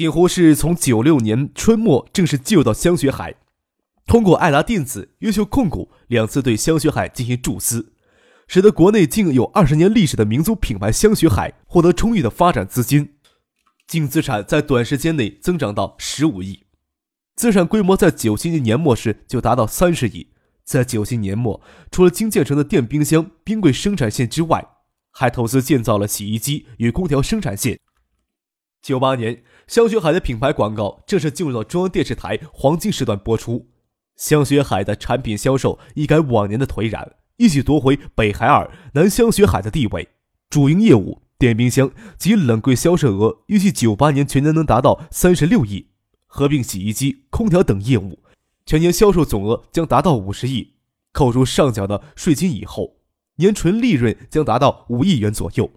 几乎是从九六年春末正式进入到香雪海，通过爱达电子、优秀控股两次对香雪海进行注资，使得国内竟有二十年历史的民族品牌香雪海获得充裕的发展资金，净资产在短时间内增长到十五亿，资产规模在九七年年末时就达到三十亿。在九七年末，除了新建成的电冰箱、冰柜生产线之外，还投资建造了洗衣机与空调生产线。九八年。香雪海的品牌广告正式进入到中央电视台黄金时段播出，香雪海的产品销售一改往年的颓然，一举夺回北海尔南香雪海的地位。主营业务电冰箱及冷柜销售额预计九八年全年能达到三十六亿，合并洗衣机、空调等业务，全年销售总额将达到五十亿，扣除上缴的税金以后，年纯利润将达到五亿元左右。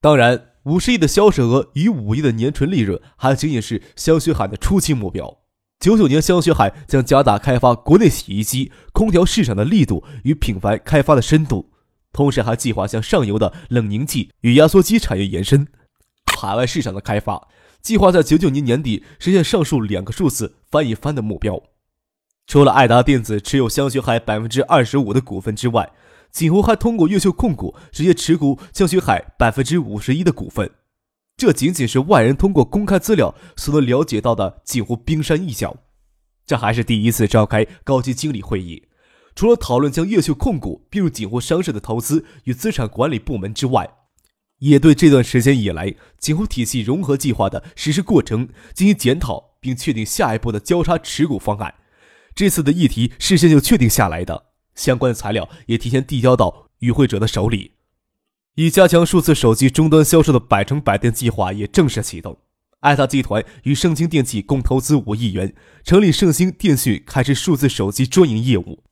当然。五十亿的销售额与五亿的年纯利润，还仅仅是香雪海的初期目标。九九年，香雪海将加大开发国内洗衣机、空调市场的力度与品牌开发的深度，同时还计划向上游的冷凝剂与压缩机产业延伸，海外市场的开发，计划在九九年年底实现上述两个数字翻一番的目标。除了爱达电子持有香雪海百分之二十五的股份之外，锦湖还通过越秀控股直接持股江学海百分之五十一的股份，这仅仅是外人通过公开资料所能了解到的锦湖冰山一角。这还是第一次召开高级经理会议，除了讨论将越秀控股并入锦湖商事的投资与资产管理部门之外，也对这段时间以来锦湖体系融合计划的实施过程进行检讨，并确定下一步的交叉持股方案。这次的议题事先就确定下来的。相关的材料也提前递交到与会者的手里，以加强数字手机终端销售的百城百店计划也正式启动。爱达集团与盛京电器共投资五亿元，成立盛京电讯，开始数字手机专营业务。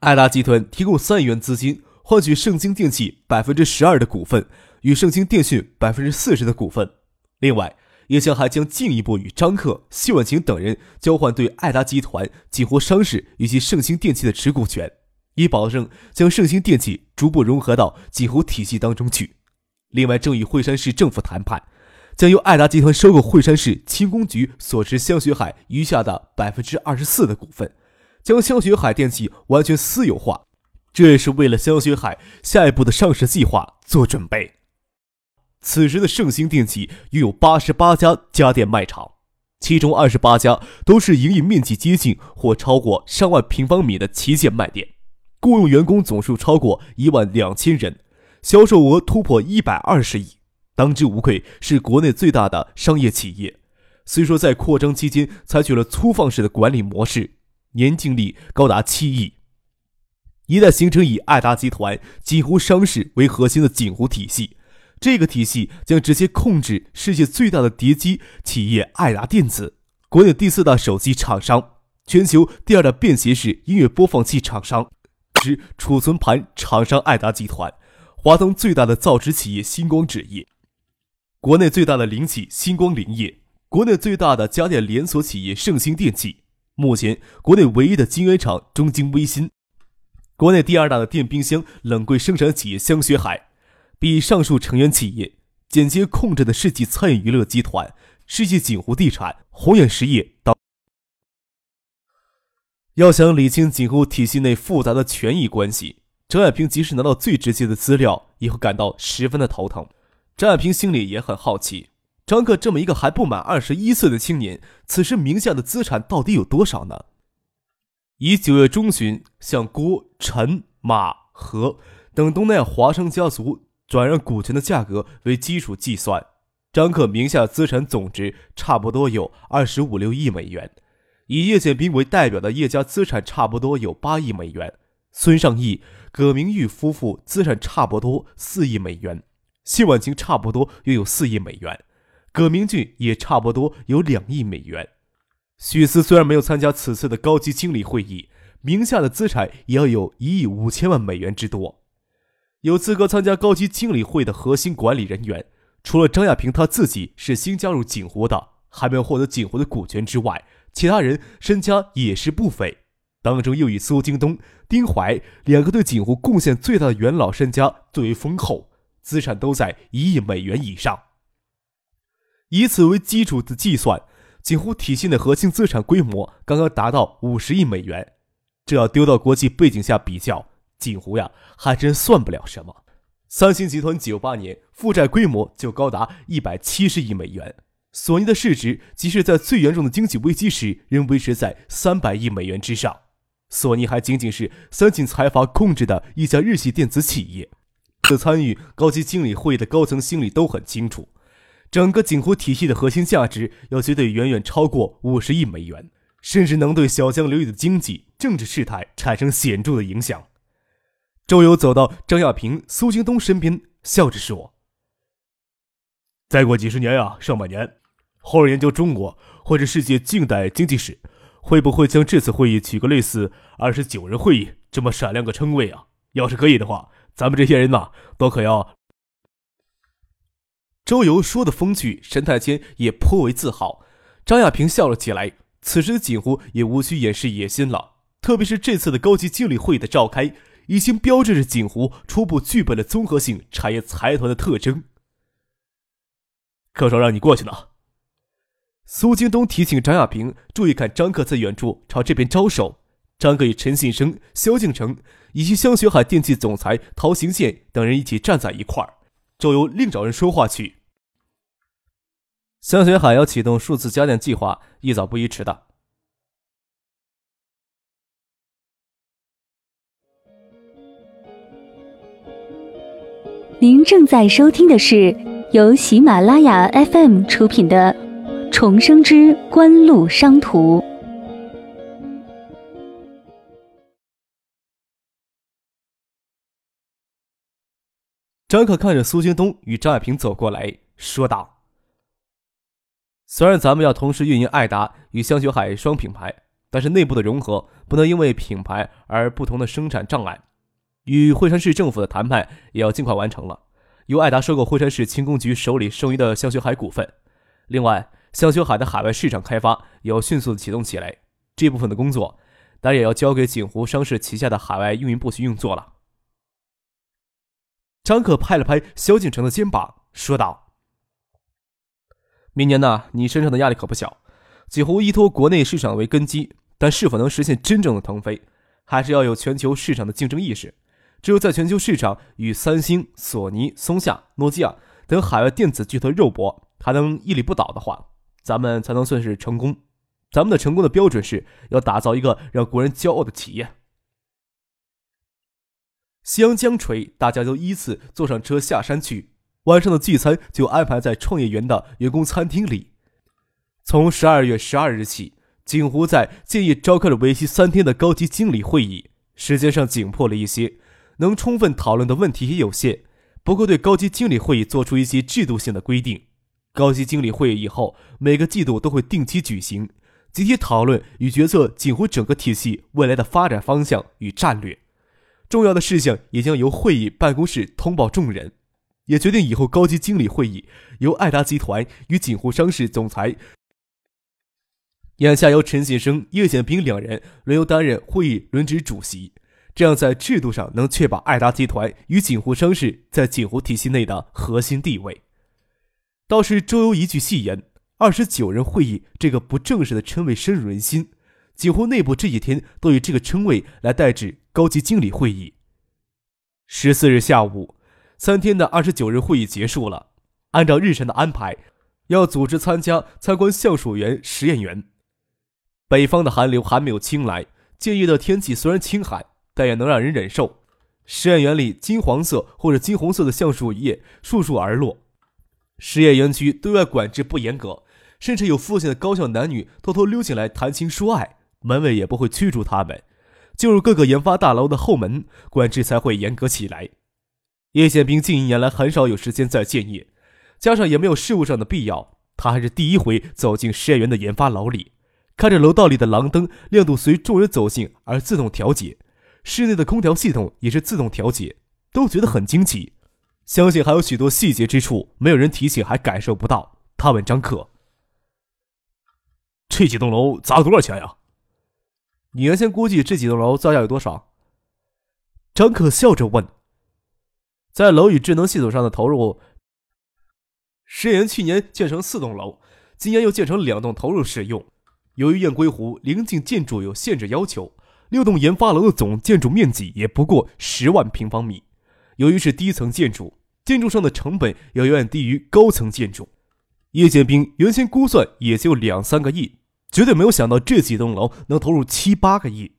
爱达集团提供三亿元资金，换取盛京电器百分之十二的股份，与盛京电讯百分之四十的股份。另外，叶翔还将进一步与张克、谢婉晴等人交换对爱达集团、锦湖商事以及盛京电器的持股权。以保证将盛兴电器逐步融合到锦湖体系当中去。另外，正与惠山市政府谈判，将由爱达集团收购惠山市轻工局所持香雪海余下的百分之二十四的股份，将香雪海电器完全私有化。这也是为了香雪海下一步的上市计划做准备。此时的盛兴电器拥有八十八家家电卖场，其中二十八家都是营业面积接近或超过上万平方米的旗舰卖店。雇佣员工总数超过一万两千人，销售额突破一百二十亿，当之无愧是国内最大的商业企业。虽说在扩张期间采取了粗放式的管理模式，年净利高达七亿。一旦形成以爱达集团、锦湖商事为核心的锦湖体系，这个体系将直接控制世界最大的碟机企业爱达电子，国内第四大手机厂商，全球第二大便携式音乐播放器厂商。之储存盘厂商爱达集团，华东最大的造纸企业星光纸业，国内最大的零企星光林业，国内最大的家电连锁企业盛兴电器，目前国内唯一的晶圆厂中晶微芯，国内第二大的电冰箱冷柜生产企业香雪海，比上述成员企业间接控制的世纪餐饮娱乐集团、世纪锦湖地产、宏远实业等。要想理清锦湖体系内复杂的权益关系，张爱萍即使拿到最直接的资料，也会感到十分的头疼。张爱萍心里也很好奇，张克这么一个还不满二十一岁的青年，此时名下的资产到底有多少呢？以九月中旬向郭、陈、马、何等东南亚华商家族转让股权的价格为基础计算，张克名下资产总值差不多有二十五六亿美元。以叶剑兵为代表的叶家资产差不多有八亿美元，孙尚义、葛明玉夫妇资产差不多四亿美元，谢婉晴差不多又有四亿美元，葛明俊也差不多有两亿美元，许思虽然没有参加此次的高级经理会议，名下的资产也要有一亿五千万美元之多。有资格参加高级经理会的核心管理人员，除了张亚平他自己是新加入锦湖的，还没有获得锦湖的股权之外，其他人身家也是不菲。当中又以苏京东、丁怀两个对锦湖贡献最大的元老身家最为丰厚，资产都在一亿美元以上。以此为基础的计算，锦湖体系的核心资产规模刚刚达到五十亿美元。这要丢到国际背景下比较，锦湖呀还真算不了什么。三星集团九八年负债规模就高达一百七十亿美元，索尼的市值即使在最严重的经济危机时仍维持在三百亿美元之上。索尼还仅仅是三井财阀控制的一家日系电子企业。这参与高级经理会议的高层心里都很清楚，整个锦湖体系的核心价值要绝对远远超过五十亿美元，甚至能对小江流域的经济、政治事态产生显著的影响。周游走到张亚平、苏京东身边，笑着说：“再过几十年啊，上百年，后人研究中国或者世界近代经济史。”会不会将这次会议取个类似“二十九人会议”这么闪亮个称谓啊？要是可以的话，咱们这些人呐，都可要。周游说的风趣，神态间也颇为自豪。张亚平笑了起来。此时的锦湖也无需掩饰野心了，特别是这次的高级经理会议的召开，已经标志着锦湖初步具备了综合性产业财团的特征。客少让你过去呢。苏京东提醒张亚平注意看张克在远处朝这边招手。张克与陈信生、萧敬成以及香雪海电器总裁陶行健等人一起站在一块儿。周游另找人说话去。香雪海要启动数字家电计划，宜早不宜迟的。您正在收听的是由喜马拉雅 FM 出品的。重生之官路商途。张可看着苏京东与张亚平走过来说道：“虽然咱们要同时运营爱达与香雪海双品牌，但是内部的融合不能因为品牌而不同的生产障碍。与惠山市政府的谈判也要尽快完成了，由爱达收购惠山市轻工局手里剩余的香雪海股份。另外。”香雪海的海外市场开发也要迅速的启动起来，这部分的工作当然也要交给锦湖商事旗下的海外运营部去运作了。张可拍了拍萧敬城的肩膀，说道：“明年呢，你身上的压力可不小。锦湖依托国内市场为根基，但是否能实现真正的腾飞，还是要有全球市场的竞争意识。只有在全球市场与三星、索尼、松下、诺基亚等海外电子巨头肉搏，还能屹立不倒的话。”咱们才能算是成功。咱们的成功的标准是要打造一个让国人骄傲的企业。夕阳将垂，大家都依次坐上车下山去。晚上的聚餐就安排在创业园的员工餐厅里。从十二月十二日起，锦湖在建议召开了为期三天的高级经理会议，时间上紧迫了一些，能充分讨论的问题也有限。不过，对高级经理会议做出一些制度性的规定。高级经理会议以后，每个季度都会定期举行，集体讨论与决策锦湖整个体系未来的发展方向与战略。重要的事项也将由会议办公室通报众人，也决定以后高级经理会议由爱达集团与锦湖商事总裁，眼下由陈先生、叶显兵两人轮流担任会议轮值主席，这样在制度上能确保爱达集团与锦湖商事在锦湖体系内的核心地位。倒是周游一句戏言：“二十九人会议这个不正式的称谓深入人心，几乎内部这几天都以这个称谓来代指高级经理会议。”十四日下午，三天的二十九人会议结束了。按照日程的安排，要组织参加参观橡树园实验园。北方的寒流还没有侵来，建议的天气虽然清寒，但也能让人忍受。实验园里金黄色或者金红色的橡树叶簌簌而落。实验园区对外管制不严格，甚至有附近的高校男女偷偷溜进来谈情说爱，门卫也不会驱逐他们。进入各个研发大楼的后门，管制才会严格起来。叶宪兵近一年来很少有时间在建业，加上也没有事务上的必要，他还是第一回走进实验园的研发楼里。看着楼道里的廊灯亮度随众人走近而自动调节，室内的空调系统也是自动调节，都觉得很惊奇。相信还有许多细节之处，没有人提起还感受不到。他问张克：“这几栋楼砸了多少钱呀？”你原先估计这几栋楼造价有多少？张克笑着问。在楼宇智能系统上的投入，石岩去年建成四栋楼，今年又建成两栋投入使用。由于雁归湖临近建筑有限制要求，六栋研发楼的总建筑面积也不过十万平方米。由于是低层建筑，建筑上的成本要远远低于高层建筑。叶建兵原先估算也就两三个亿。绝对没有想到这几栋楼能投入七八个亿，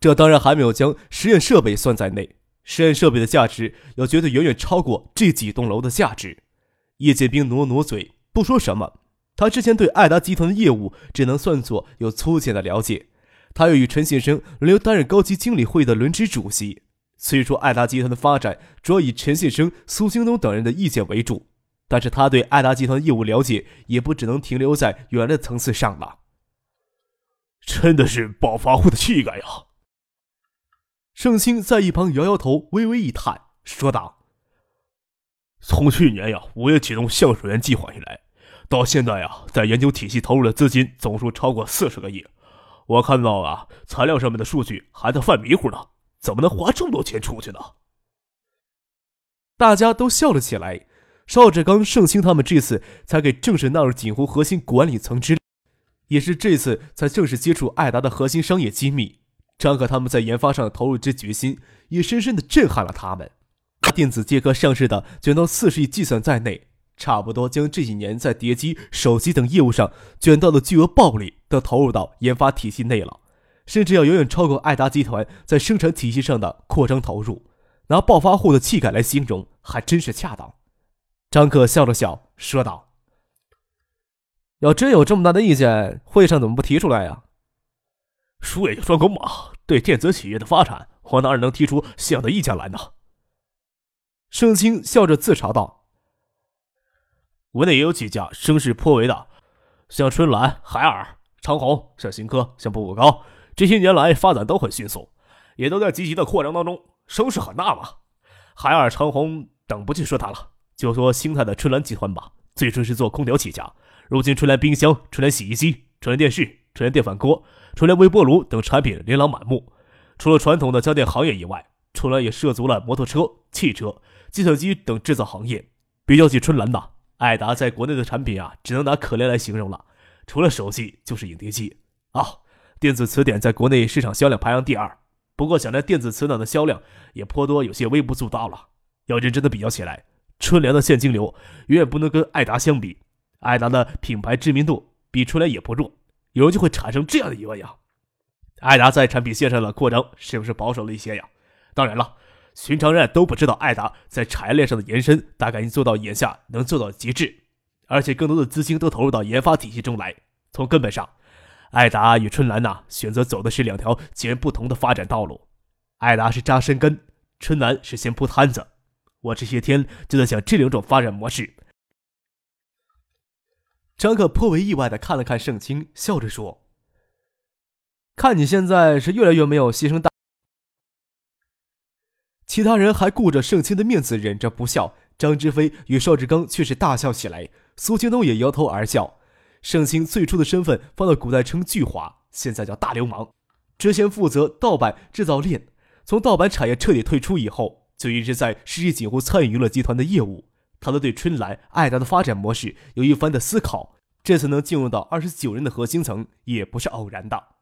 这当然还没有将实验设备算在内。实验设备的价值要绝对远远超过这几栋楼的价值。叶剑兵挪挪嘴，不说什么。他之前对爱达集团的业务只能算作有粗浅的了解。他又与陈先生轮流担任高级经理会的轮值主席。虽说爱达集团的发展主要以陈信生、苏京东等人的意见为主，但是他对爱达集团业务了解也不只能停留在原来的层次上了。真的是暴发户的气概呀！盛清在一旁摇摇头，微微一叹，说道：“从去年呀五月启动橡树园计划以来，到现在呀，在研究体系投入的资金总数超过四十个亿。我看到啊，材料上面的数据还在犯迷糊呢，怎么能花这么多钱出去呢？”大家都笑了起来。邵志刚、盛清他们这次才给正式纳入锦湖核心管理层之列。也是这次才正式接触艾达的核心商业机密，张可他们在研发上的投入之决心，也深深的震撼了他们。电子街科上市的卷到四十亿计算在内，差不多将这几年在碟机、手机等业务上卷到的巨额暴利都投入到研发体系内了，甚至要远远超过爱达集团在生产体系上的扩张投入。拿暴发户的气概来形容，还真是恰当。张克笑了笑，说道。要真有这么大的意见，会上怎么不提出来呀？输也就算功嘛，对电子企业的发展，我哪能提出这样的意见来呢？盛清笑着自嘲道：“国内也有几家声势颇为的，像春兰、海尔、长虹，像新科、像步步高，这些年来发展都很迅速，也都在积极的扩张当中，声势很大嘛。海尔、长虹等不去说它了，就说兴泰的春兰集团吧，最初是做空调起家。”如今，春兰冰箱、春兰洗衣机、春兰电视、春兰电饭锅、春兰微波炉等产品琳琅满目。除了传统的家电行业以外，春兰也涉足了摩托车、汽车、计算机等制造行业。比较起春兰呐，爱达在国内的产品啊，只能拿可怜来形容了。除了手机，就是影碟机啊。电子词典在国内市场销量排行第二，不过想在电子词典的销量也颇多有些微不足道了。要认真的比较起来，春联的现金流远远不能跟爱达相比。爱达的品牌知名度比春兰也不弱，有人就会产生这样的疑问呀：爱达在产品线上的扩张是不是保守了一些呀？当然了，寻常人都不知道爱达在产业链上的延伸大概已经做到眼下能做到极致，而且更多的资金都投入到研发体系中来。从根本上，艾达与春兰呐选择走的是两条截然不同的发展道路。艾达是扎深根，春兰是先铺摊子。我这些天就在想这两种发展模式。张克颇为意外的看了看盛清，笑着说：“看你现在是越来越没有牺牲大。”其他人还顾着盛清的面子，忍着不笑。张之飞与邵志刚却是大笑起来，苏青东也摇头而笑。盛清最初的身份放到古代称巨华，现在叫大流氓。之前负责盗版制造链，从盗版产业彻底退出以后，就一直在世纪锦湖餐饮娱乐集团的业务。他都对春兰、爱达的发展模式有一番的思考，这次能进入到二十九人的核心层，也不是偶然的。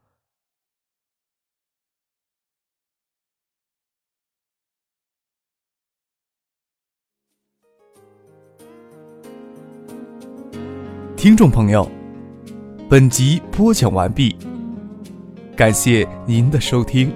听众朋友，本集播讲完毕，感谢您的收听。